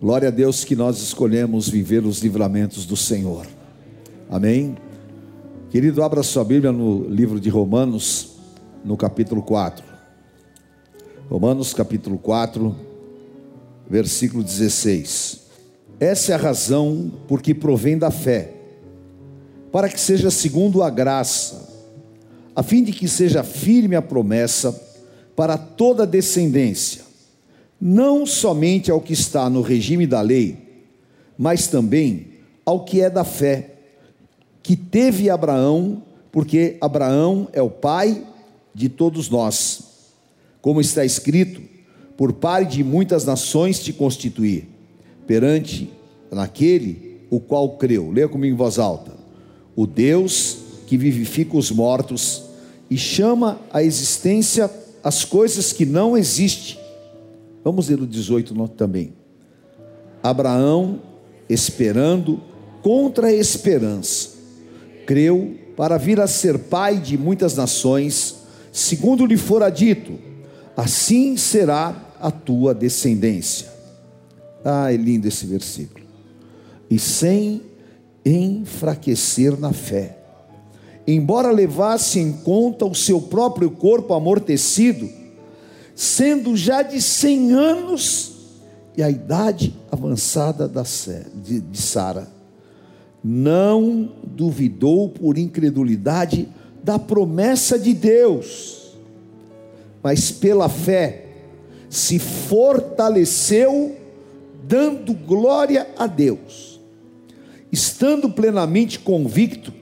Glória a Deus que nós escolhemos viver os livramentos do Senhor. Amém? Querido, abra sua Bíblia no livro de Romanos, no capítulo 4. Romanos, capítulo 4, versículo 16. Essa é a razão por que provém da fé, para que seja segundo a graça, a fim de que seja firme a promessa para toda a descendência não somente ao que está no regime da lei, mas também ao que é da fé, que teve Abraão, porque Abraão é o pai de todos nós. Como está escrito, por pai de muitas nações te constituí, perante naquele o qual creu. Leia comigo em voz alta. O Deus que vivifica os mortos e chama à existência as coisas que não existem Vamos ler o 18 também. Abraão, esperando contra a esperança, creu para vir a ser pai de muitas nações, segundo lhe fora dito: assim será a tua descendência. Ah, é lindo esse versículo. E sem enfraquecer na fé, embora levasse em conta o seu próprio corpo amortecido, sendo já de 100 anos e a idade avançada de, Sara. Não duvidou por incredulidade da promessa de Deus, mas pela fé se fortaleceu, dando glória a Deus, estando plenamente convicto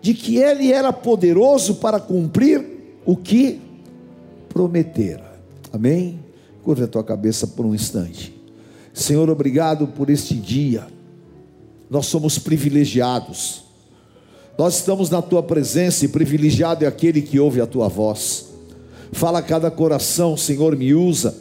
de que Ele era poderoso para cumprir o que prometera. Amém? Curva a tua cabeça por um instante. Senhor, obrigado por este dia. Nós somos privilegiados. Nós estamos na tua presença e privilegiado é aquele que ouve a tua voz. Fala a cada coração, Senhor, me usa.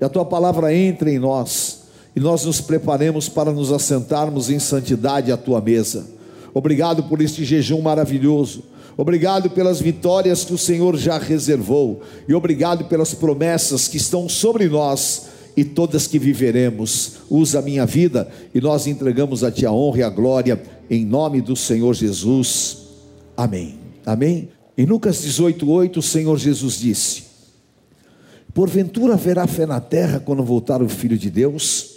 E a tua palavra entre em nós. E nós nos preparemos para nos assentarmos em santidade à tua mesa. Obrigado por este jejum maravilhoso. Obrigado pelas vitórias que o Senhor já reservou, e obrigado pelas promessas que estão sobre nós e todas que viveremos. Usa a minha vida e nós entregamos a Ti a honra e a glória, em nome do Senhor Jesus. Amém. Amém. Em Lucas 18:8, o Senhor Jesus disse: Porventura haverá fé na terra quando voltar o Filho de Deus?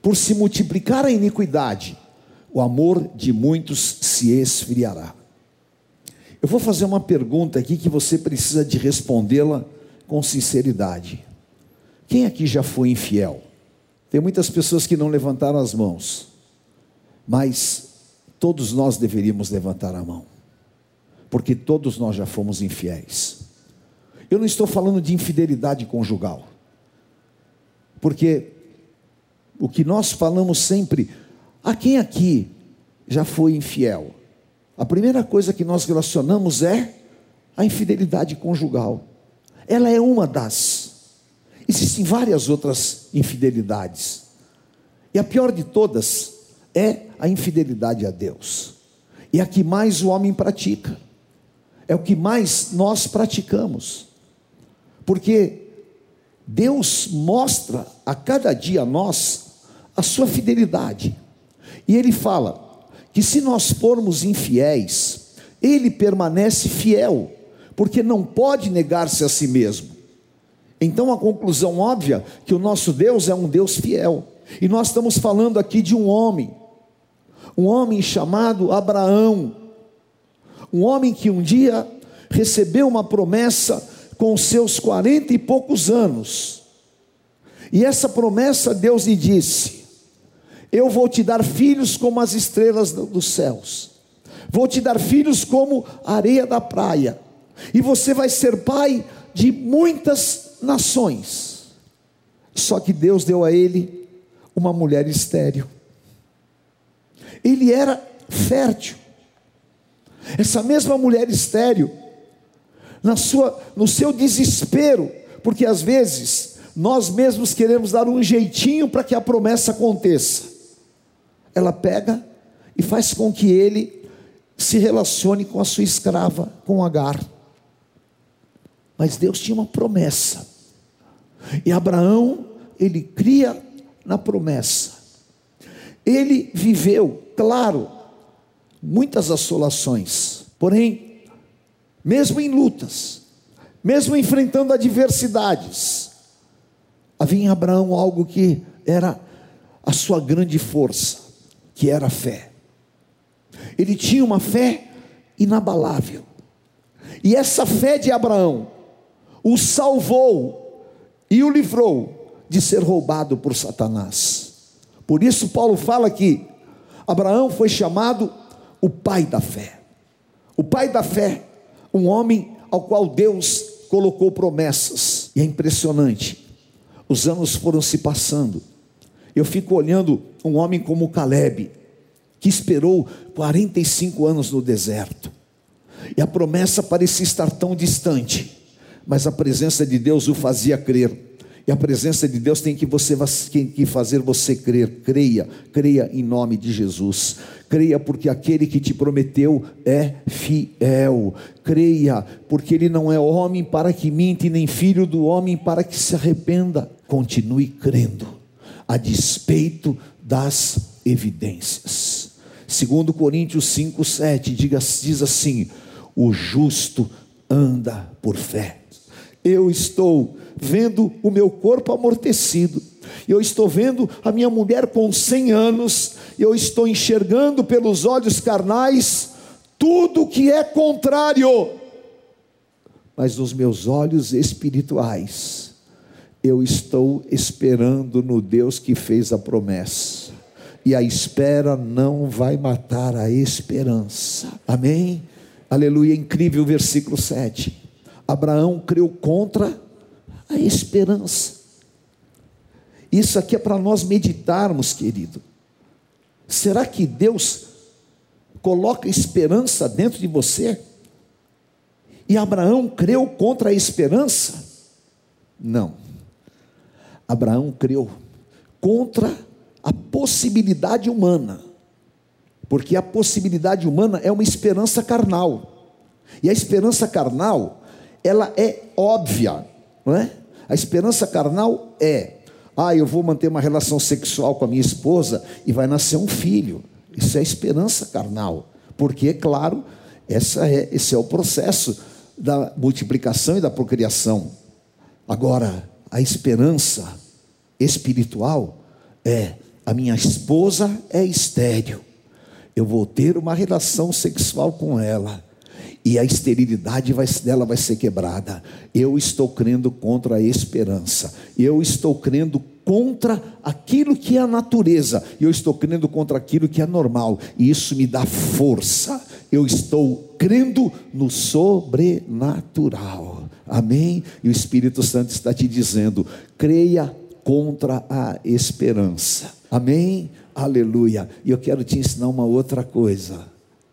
Por se multiplicar a iniquidade, o amor de muitos se esfriará. Eu vou fazer uma pergunta aqui que você precisa de respondê-la com sinceridade. Quem aqui já foi infiel? Tem muitas pessoas que não levantaram as mãos, mas todos nós deveríamos levantar a mão, porque todos nós já fomos infiéis. Eu não estou falando de infidelidade conjugal, porque o que nós falamos sempre, a quem aqui já foi infiel? A primeira coisa que nós relacionamos é a infidelidade conjugal. Ela é uma das. Existem várias outras infidelidades. E a pior de todas é a infidelidade a Deus. E a que mais o homem pratica. É o que mais nós praticamos. Porque Deus mostra a cada dia a nós a sua fidelidade. E ele fala: que se nós formos infiéis, ele permanece fiel, porque não pode negar-se a si mesmo. Então a conclusão óbvia que o nosso Deus é um Deus fiel. E nós estamos falando aqui de um homem, um homem chamado Abraão, um homem que um dia recebeu uma promessa com seus quarenta e poucos anos. E essa promessa Deus lhe disse: eu vou te dar filhos como as estrelas dos céus, vou te dar filhos como a areia da praia, e você vai ser pai de muitas nações. Só que Deus deu a ele uma mulher estéril. Ele era fértil. Essa mesma mulher estéril, na sua, no seu desespero, porque às vezes nós mesmos queremos dar um jeitinho para que a promessa aconteça ela pega e faz com que ele se relacione com a sua escrava, com Agar. Mas Deus tinha uma promessa. E Abraão, ele cria na promessa. Ele viveu, claro, muitas assolações, porém, mesmo em lutas, mesmo enfrentando adversidades, havia em Abraão algo que era a sua grande força, que era a fé. Ele tinha uma fé inabalável. E essa fé de Abraão o salvou e o livrou de ser roubado por Satanás. Por isso, Paulo fala que Abraão foi chamado o pai da fé. O pai da fé, um homem ao qual Deus colocou promessas. E é impressionante. Os anos foram se passando. Eu fico olhando um homem como Caleb, que esperou 45 anos no deserto. E a promessa parecia estar tão distante, mas a presença de Deus o fazia crer. E a presença de Deus tem que, você, tem que fazer você crer. Creia, creia em nome de Jesus. Creia porque aquele que te prometeu é fiel. Creia porque ele não é homem para que minte, nem filho do homem para que se arrependa. Continue crendo, a despeito das evidências. Segundo Coríntios 5, 7, diz assim: o justo anda por fé. Eu estou vendo o meu corpo amortecido, eu estou vendo a minha mulher com 100 anos, eu estou enxergando pelos olhos carnais tudo que é contrário, mas nos meus olhos espirituais, eu estou esperando no Deus que fez a promessa, e a espera não vai matar a esperança, amém? Aleluia, incrível versículo 7. Abraão creu contra a esperança. Isso aqui é para nós meditarmos, querido. Será que Deus coloca esperança dentro de você? E Abraão creu contra a esperança? Não. Abraão creu contra a possibilidade humana porque a possibilidade humana é uma esperança carnal. E a esperança carnal, ela é óbvia, não é? A esperança carnal é: ah, eu vou manter uma relação sexual com a minha esposa e vai nascer um filho. Isso é esperança carnal, porque, claro, essa é, esse é o processo da multiplicação e da procriação. Agora, a esperança espiritual é: a minha esposa é estéril eu vou ter uma relação sexual com ela e a esterilidade vai, dela vai ser quebrada. Eu estou crendo contra a esperança. Eu estou crendo contra aquilo que é a natureza. Eu estou crendo contra aquilo que é normal. E isso me dá força. Eu estou crendo no sobrenatural. Amém? E o Espírito Santo está te dizendo: creia contra a esperança. Amém? Aleluia. E eu quero te ensinar uma outra coisa.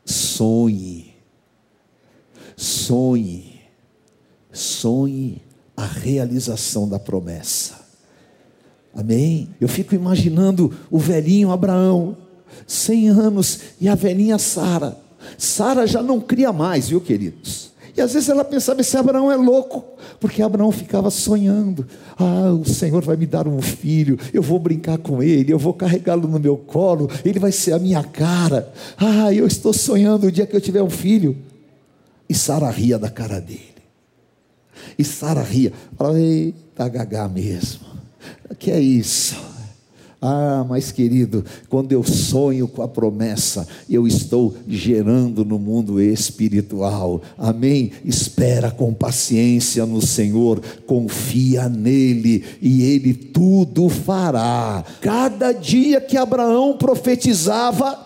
Sonhe. Sonhe. Sonhe a realização da promessa. Amém? Eu fico imaginando o velhinho Abraão, 100 anos, e a velhinha Sara. Sara já não cria mais, viu, queridos? E às vezes ela pensava: esse Abraão é louco, porque Abraão ficava sonhando: ah, o Senhor vai me dar um filho, eu vou brincar com ele, eu vou carregá-lo no meu colo, ele vai ser a minha cara. Ah, eu estou sonhando o dia que eu tiver um filho. E Sara ria da cara dele. E Sara ria, falava: eita, gagá mesmo, que é isso? Ah, mas querido, quando eu sonho com a promessa, eu estou gerando no mundo espiritual. Amém? Espera com paciência no Senhor, confia nele e ele tudo fará. Cada dia que Abraão profetizava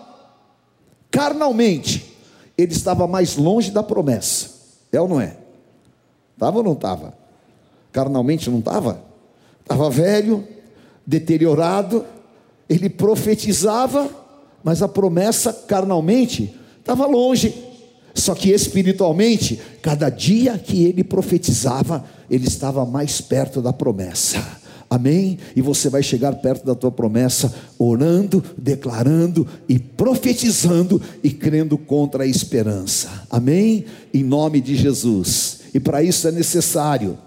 carnalmente, ele estava mais longe da promessa. É ou não é? Estava ou não estava? Carnalmente não estava? Estava velho, deteriorado, ele profetizava, mas a promessa carnalmente estava longe. Só que espiritualmente, cada dia que ele profetizava, ele estava mais perto da promessa. Amém? E você vai chegar perto da tua promessa, orando, declarando e profetizando e crendo contra a esperança. Amém? Em nome de Jesus. E para isso é necessário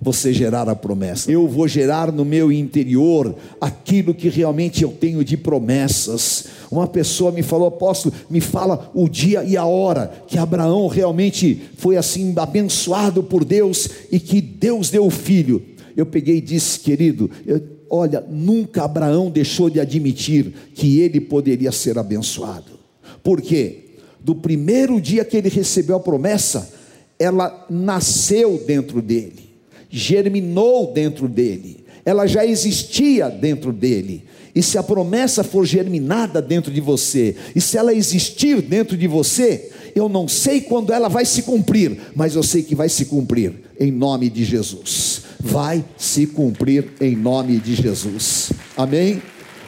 você gerar a promessa. Eu vou gerar no meu interior aquilo que realmente eu tenho de promessas. Uma pessoa me falou, apóstolo, me fala o dia e a hora que Abraão realmente foi assim abençoado por Deus e que Deus deu o filho. Eu peguei e disse, querido, eu, olha, nunca Abraão deixou de admitir que ele poderia ser abençoado. Por quê? Do primeiro dia que ele recebeu a promessa, ela nasceu dentro dele germinou dentro dele, ela já existia dentro dele. E se a promessa for germinada dentro de você, e se ela existir dentro de você, eu não sei quando ela vai se cumprir, mas eu sei que vai se cumprir em nome de Jesus. Vai se cumprir em nome de Jesus. Amém?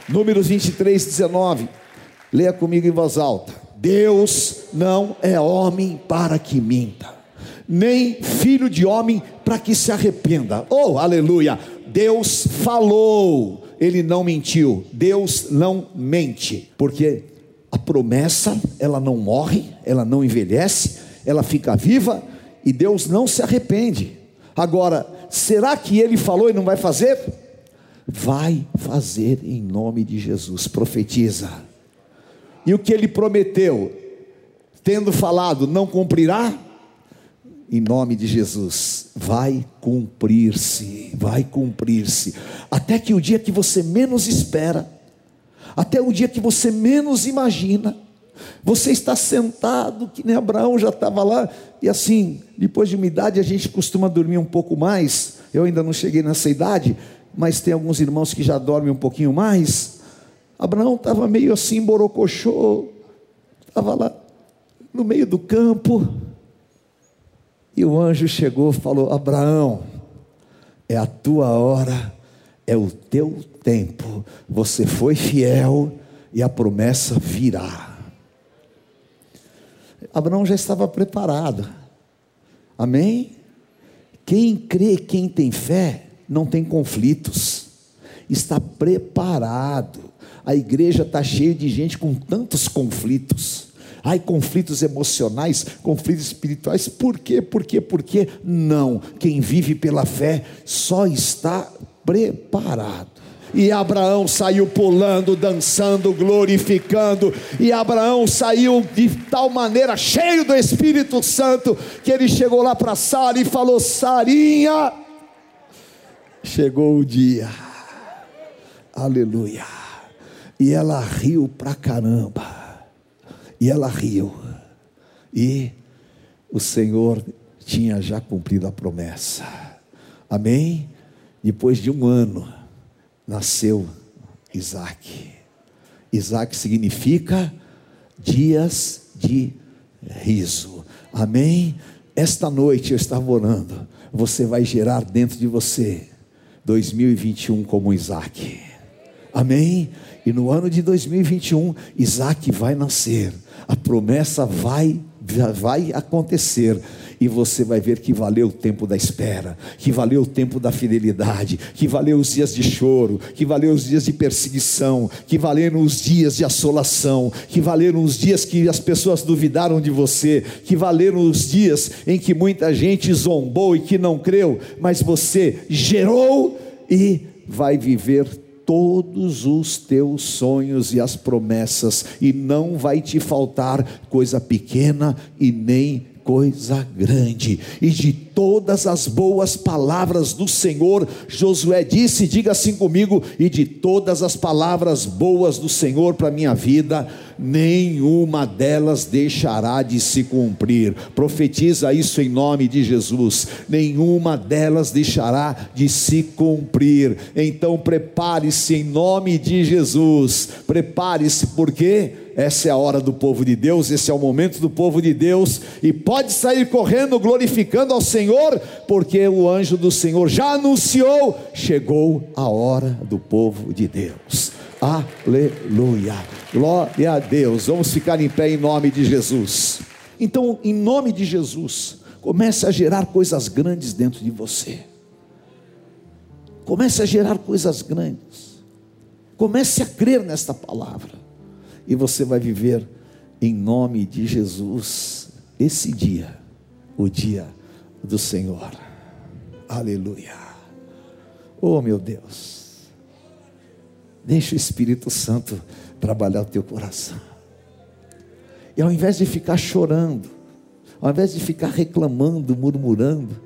Números 23, 19. Leia comigo em voz alta. Deus não é homem para que minta nem filho de homem para que se arrependa. Oh, aleluia! Deus falou, ele não mentiu. Deus não mente, porque a promessa, ela não morre, ela não envelhece, ela fica viva e Deus não se arrepende. Agora, será que ele falou e não vai fazer? Vai fazer em nome de Jesus, profetiza. E o que ele prometeu, tendo falado, não cumprirá? Em nome de Jesus, vai cumprir-se, vai cumprir-se, até que o dia que você menos espera, até o dia que você menos imagina, você está sentado, que nem Abraão já estava lá, e assim, depois de uma idade a gente costuma dormir um pouco mais, eu ainda não cheguei nessa idade, mas tem alguns irmãos que já dormem um pouquinho mais. Abraão estava meio assim, borocochô, estava lá no meio do campo, e o anjo chegou e falou: Abraão, é a tua hora, é o teu tempo, você foi fiel e a promessa virá. Abraão já estava preparado, amém? Quem crê, quem tem fé, não tem conflitos, está preparado. A igreja está cheia de gente com tantos conflitos Ai, conflitos emocionais, conflitos espirituais. Por quê? Por quê? Por quê? Não. Quem vive pela fé só está preparado. E Abraão saiu pulando, dançando, glorificando. E Abraão saiu de tal maneira, cheio do Espírito Santo, que ele chegou lá para Sara e falou: Sarinha, chegou o dia. Aleluia. E ela riu pra caramba. E ela riu. E o Senhor tinha já cumprido a promessa. Amém? Depois de um ano, nasceu Isaac. Isaac significa dias de riso. Amém? Esta noite eu estava orando. Você vai gerar dentro de você 2021 como Isaac. Amém? E no ano de 2021, Isaac vai nascer a promessa vai vai acontecer e você vai ver que valeu o tempo da espera, que valeu o tempo da fidelidade, que valeu os dias de choro, que valeu os dias de perseguição, que valeram os dias de assolação, que valeram os dias que as pessoas duvidaram de você, que valeram os dias em que muita gente zombou e que não creu, mas você gerou e vai viver todos os teus sonhos e as promessas, e não vai te faltar coisa pequena e nem coisa grande, e de todas as boas palavras do Senhor, Josué disse: diga assim comigo, e de todas as palavras boas do Senhor para minha vida, nenhuma delas deixará de se cumprir. Profetiza isso em nome de Jesus. Nenhuma delas deixará de se cumprir. Então prepare-se em nome de Jesus. Prepare-se porque essa é a hora do povo de Deus, esse é o momento do povo de Deus e pode sair correndo glorificando ao Senhor, porque o anjo do Senhor já anunciou, chegou a hora do povo de Deus. Aleluia. Glória a Deus. Vamos ficar em pé em nome de Jesus. Então, em nome de Jesus, comece a gerar coisas grandes dentro de você. Comece a gerar coisas grandes. Comece a crer nesta palavra. E você vai viver em nome de Jesus esse dia, o dia do Senhor. Aleluia. Oh, meu Deus. Deixa o Espírito Santo trabalhar o teu coração. E ao invés de ficar chorando, ao invés de ficar reclamando, murmurando,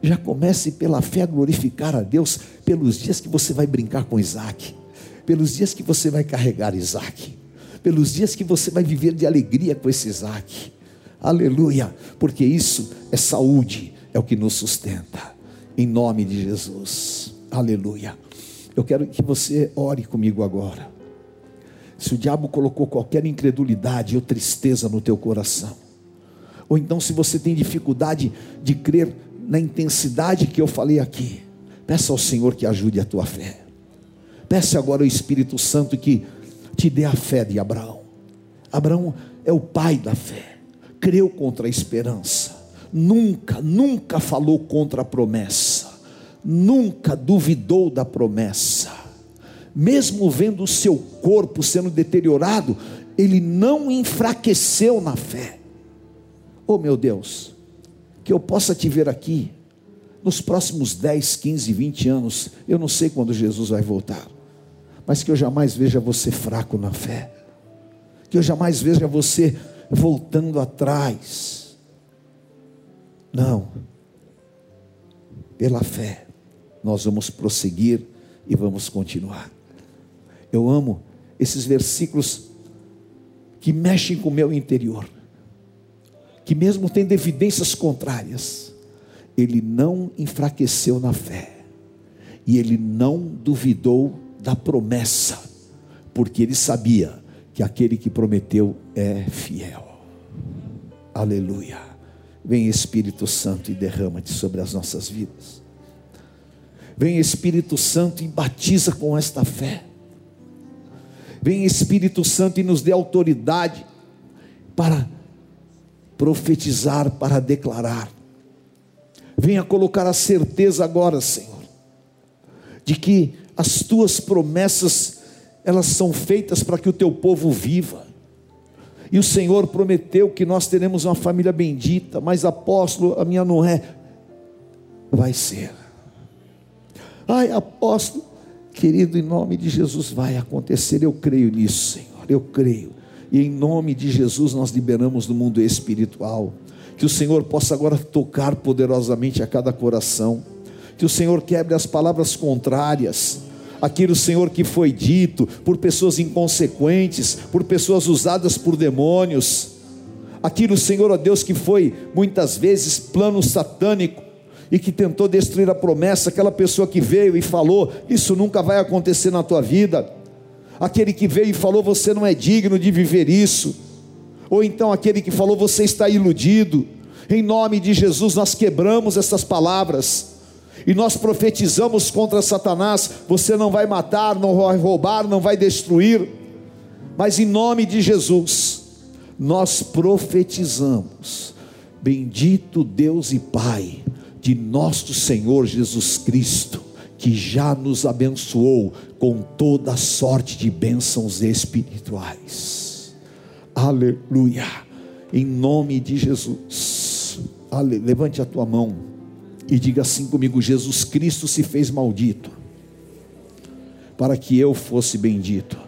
já comece pela fé a glorificar a Deus pelos dias que você vai brincar com Isaac, pelos dias que você vai carregar Isaac, pelos dias que você vai viver de alegria com esse Isaac. Aleluia, porque isso é saúde, é o que nos sustenta. Em nome de Jesus. Aleluia. Eu quero que você ore comigo agora. Se o diabo colocou qualquer incredulidade ou tristeza no teu coração, ou então se você tem dificuldade de crer na intensidade que eu falei aqui, peça ao Senhor que ajude a tua fé. Peça agora ao Espírito Santo que te dê a fé de Abraão. Abraão é o pai da fé, creu contra a esperança, nunca, nunca falou contra a promessa, nunca duvidou da promessa, mesmo vendo o seu corpo sendo deteriorado, ele não enfraqueceu na fé. Oh meu Deus, que eu possa te ver aqui nos próximos 10, 15, 20 anos. Eu não sei quando Jesus vai voltar, mas que eu jamais veja você fraco na fé, que eu jamais veja você voltando atrás. Não, pela fé, nós vamos prosseguir e vamos continuar. Eu amo esses versículos que mexem com o meu interior que mesmo tendo evidências contrárias, ele não enfraqueceu na fé, e ele não duvidou da promessa, porque ele sabia que aquele que prometeu é fiel. Aleluia. Vem Espírito Santo e derrama-te sobre as nossas vidas. Vem Espírito Santo e batiza com esta fé. Vem Espírito Santo e nos dê autoridade para profetizar, para declarar. Venha colocar a certeza agora, Senhor, de que as tuas promessas elas são feitas para que o teu povo viva. E o Senhor prometeu que nós teremos uma família bendita, mas apóstolo, a minha não é. Vai ser. Ai, apóstolo, querido, em nome de Jesus vai acontecer. Eu creio nisso, Senhor. Eu creio. E em nome de Jesus nós liberamos do mundo espiritual. Que o Senhor possa agora tocar poderosamente a cada coração. Que o Senhor quebre as palavras contrárias. Aquilo, Senhor, que foi dito por pessoas inconsequentes, por pessoas usadas por demônios. Aquilo, Senhor, ó Deus, que foi muitas vezes plano satânico e que tentou destruir a promessa, aquela pessoa que veio e falou: Isso nunca vai acontecer na tua vida aquele que veio e falou: Você não é digno de viver isso, ou então aquele que falou: Você está iludido. Em nome de Jesus, nós quebramos essas palavras e nós profetizamos contra Satanás: Você não vai matar, não vai roubar, não vai destruir, mas em nome de Jesus, nós profetizamos. Bendito Deus e Pai de nosso Senhor Jesus Cristo que já nos abençoou com toda sorte de bênçãos espirituais. Aleluia. Em nome de Jesus. Ale... Levante a tua mão e diga assim comigo: Jesus Cristo se fez maldito para que eu fosse bendito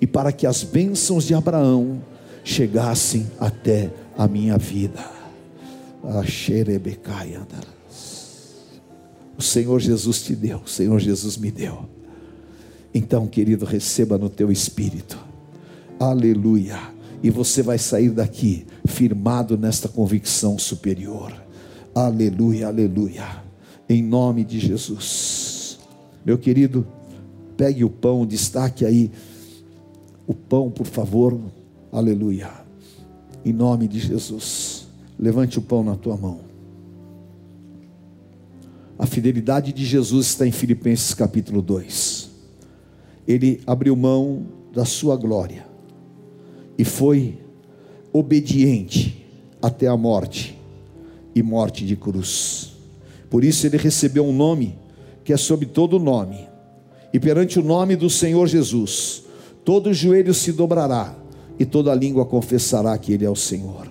e para que as bênçãos de Abraão chegassem até a minha vida. O Senhor Jesus te deu, o Senhor Jesus me deu. Então, querido, receba no teu espírito. Aleluia. E você vai sair daqui firmado nesta convicção superior. Aleluia, aleluia. Em nome de Jesus. Meu querido, pegue o pão, destaque aí o pão, por favor. Aleluia. Em nome de Jesus. Levante o pão na tua mão. A fidelidade de Jesus está em Filipenses capítulo 2. Ele abriu mão da sua glória e foi obediente até a morte e morte de cruz. Por isso ele recebeu um nome que é sobre todo nome. E perante o nome do Senhor Jesus, todo joelho se dobrará e toda língua confessará que ele é o Senhor.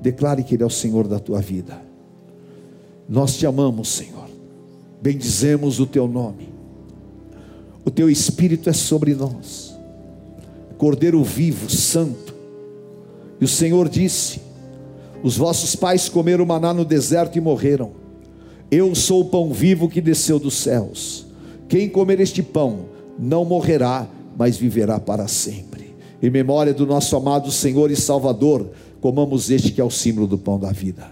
Declare que ele é o Senhor da tua vida. Nós te amamos, Senhor. Bendizemos o teu nome. O teu espírito é sobre nós. Cordeiro vivo, santo. E o Senhor disse: Os vossos pais comeram maná no deserto e morreram. Eu sou o pão vivo que desceu dos céus. Quem comer este pão não morrerá, mas viverá para sempre. Em memória do nosso amado Senhor e Salvador, comamos este que é o símbolo do pão da vida.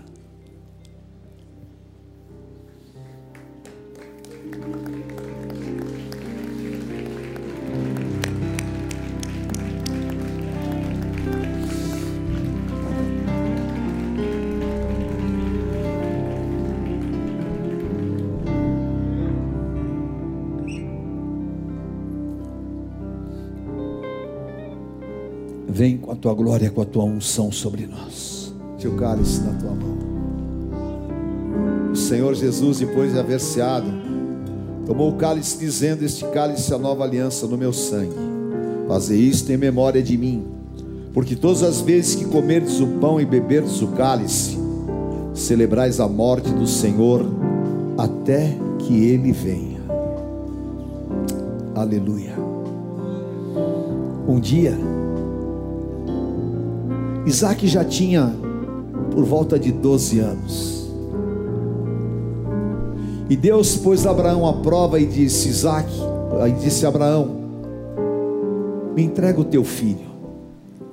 Vem com a tua glória, com a tua unção sobre nós. Teu cálice na tua mão. O Senhor Jesus, depois de haver ceado, tomou o cálice, dizendo: Este cálice é a nova aliança no meu sangue. Fazer isto em memória de mim, porque todas as vezes que comerdes o pão e beberdes o cálice, celebrais a morte do Senhor até que ele venha. Aleluia. Um dia, Isaac já tinha por volta de 12 anos. E Deus pôs Abraão à prova e disse: Isaac, aí disse Abraão: Me entrega o teu filho,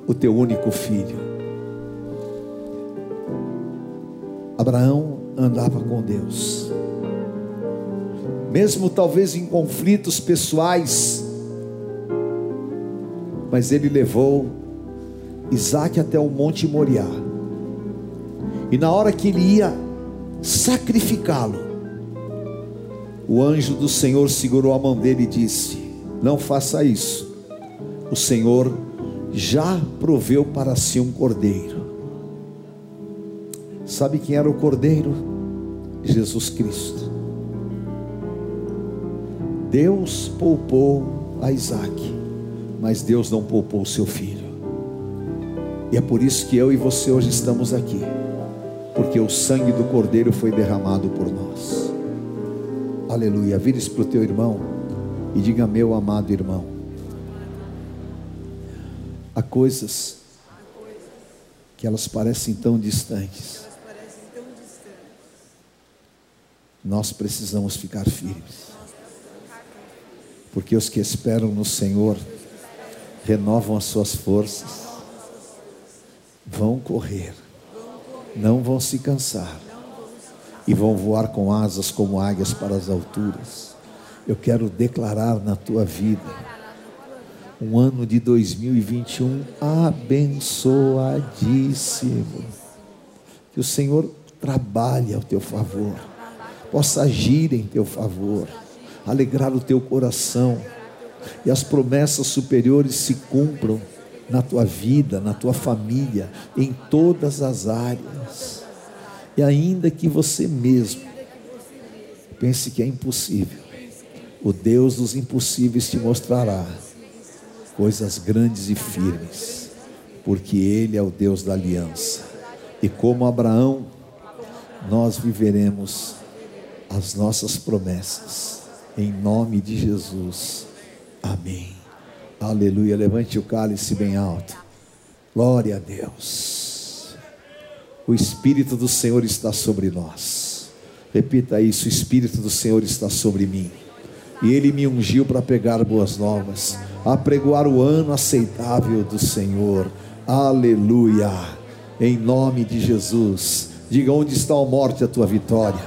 o teu único filho. Abraão andava com Deus, mesmo talvez em conflitos pessoais, mas ele levou Isaac até o Monte Moriá. E na hora que ele ia sacrificá-lo, o anjo do Senhor segurou a mão dele e disse: Não faça isso. O Senhor já proveu para si um cordeiro. Sabe quem era o cordeiro? Jesus Cristo. Deus poupou a Isaac, mas Deus não poupou seu filho. E é por isso que eu e você hoje estamos aqui, porque o sangue do Cordeiro foi derramado por nós. Aleluia. Vire-se para o teu irmão e diga: Meu amado irmão, há coisas que elas parecem tão distantes. Nós precisamos ficar firmes, porque os que esperam no Senhor renovam as suas forças vão correr, não vão se cansar e vão voar com asas como águias para as alturas. Eu quero declarar na tua vida um ano de 2021 abençoadíssimo. Que o Senhor trabalhe ao teu favor, possa agir em teu favor, alegrar o teu coração e as promessas superiores se cumpram na tua vida, na tua família, em todas as áreas. E ainda que você mesmo pense que é impossível, o Deus dos impossíveis te mostrará coisas grandes e firmes, porque Ele é o Deus da aliança. E como Abraão, nós viveremos as nossas promessas, em nome de Jesus. Amém. Aleluia. Levante o cálice bem alto. Glória a Deus. O Espírito do Senhor está sobre nós. Repita isso: o Espírito do Senhor está sobre mim. E Ele me ungiu para pegar boas novas, apregoar o ano aceitável do Senhor. Aleluia. Em nome de Jesus. Diga onde está a morte a tua vitória.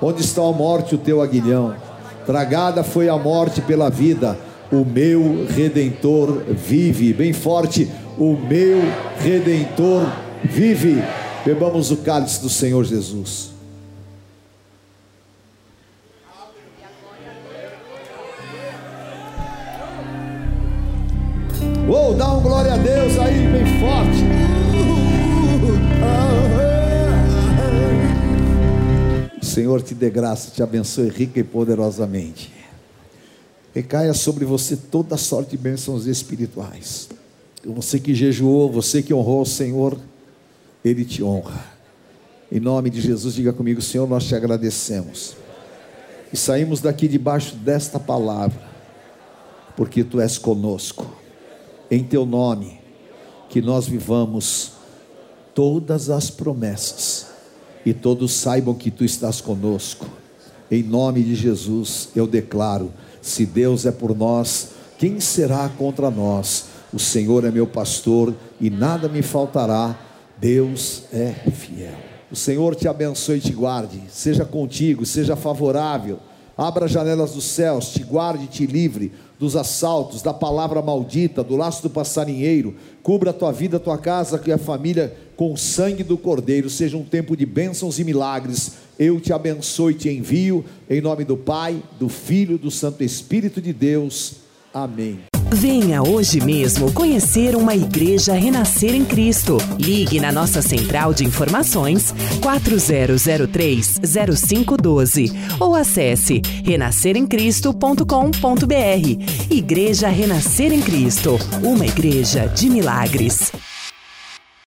Onde está a morte o teu aguilhão? Tragada foi a morte pela vida o meu redentor vive. Bem forte, o meu redentor vive. Bebamos o cálice do Senhor Jesus. Oh, dá um glória a Deus aí, bem forte. O Senhor te dê graça, te abençoe rica e poderosamente recaia sobre você toda sorte de bênçãos espirituais. Você que jejuou, você que honrou o Senhor, Ele te honra. Em nome de Jesus, diga comigo, Senhor, nós te agradecemos. E saímos daqui debaixo desta palavra, porque tu és conosco. Em teu nome, que nós vivamos todas as promessas e todos saibam que tu estás conosco. Em nome de Jesus, eu declaro: se Deus é por nós, quem será contra nós? O Senhor é meu pastor e nada me faltará. Deus é fiel. O Senhor te abençoe e te guarde, seja contigo, seja favorável. Abra as janelas dos céus, te guarde e te livre dos assaltos, da palavra maldita, do laço do passarinheiro. Cubra a tua vida, a tua casa e a família com o sangue do Cordeiro. Seja um tempo de bênçãos e milagres. Eu te abençoe e te envio, em nome do Pai, do Filho, do Santo Espírito de Deus. Amém. Venha hoje mesmo conhecer uma igreja renascer em Cristo. Ligue na nossa central de informações 4003-0512 ou acesse renasceremcristo.com.br. Igreja Renascer em Cristo, uma igreja de milagres.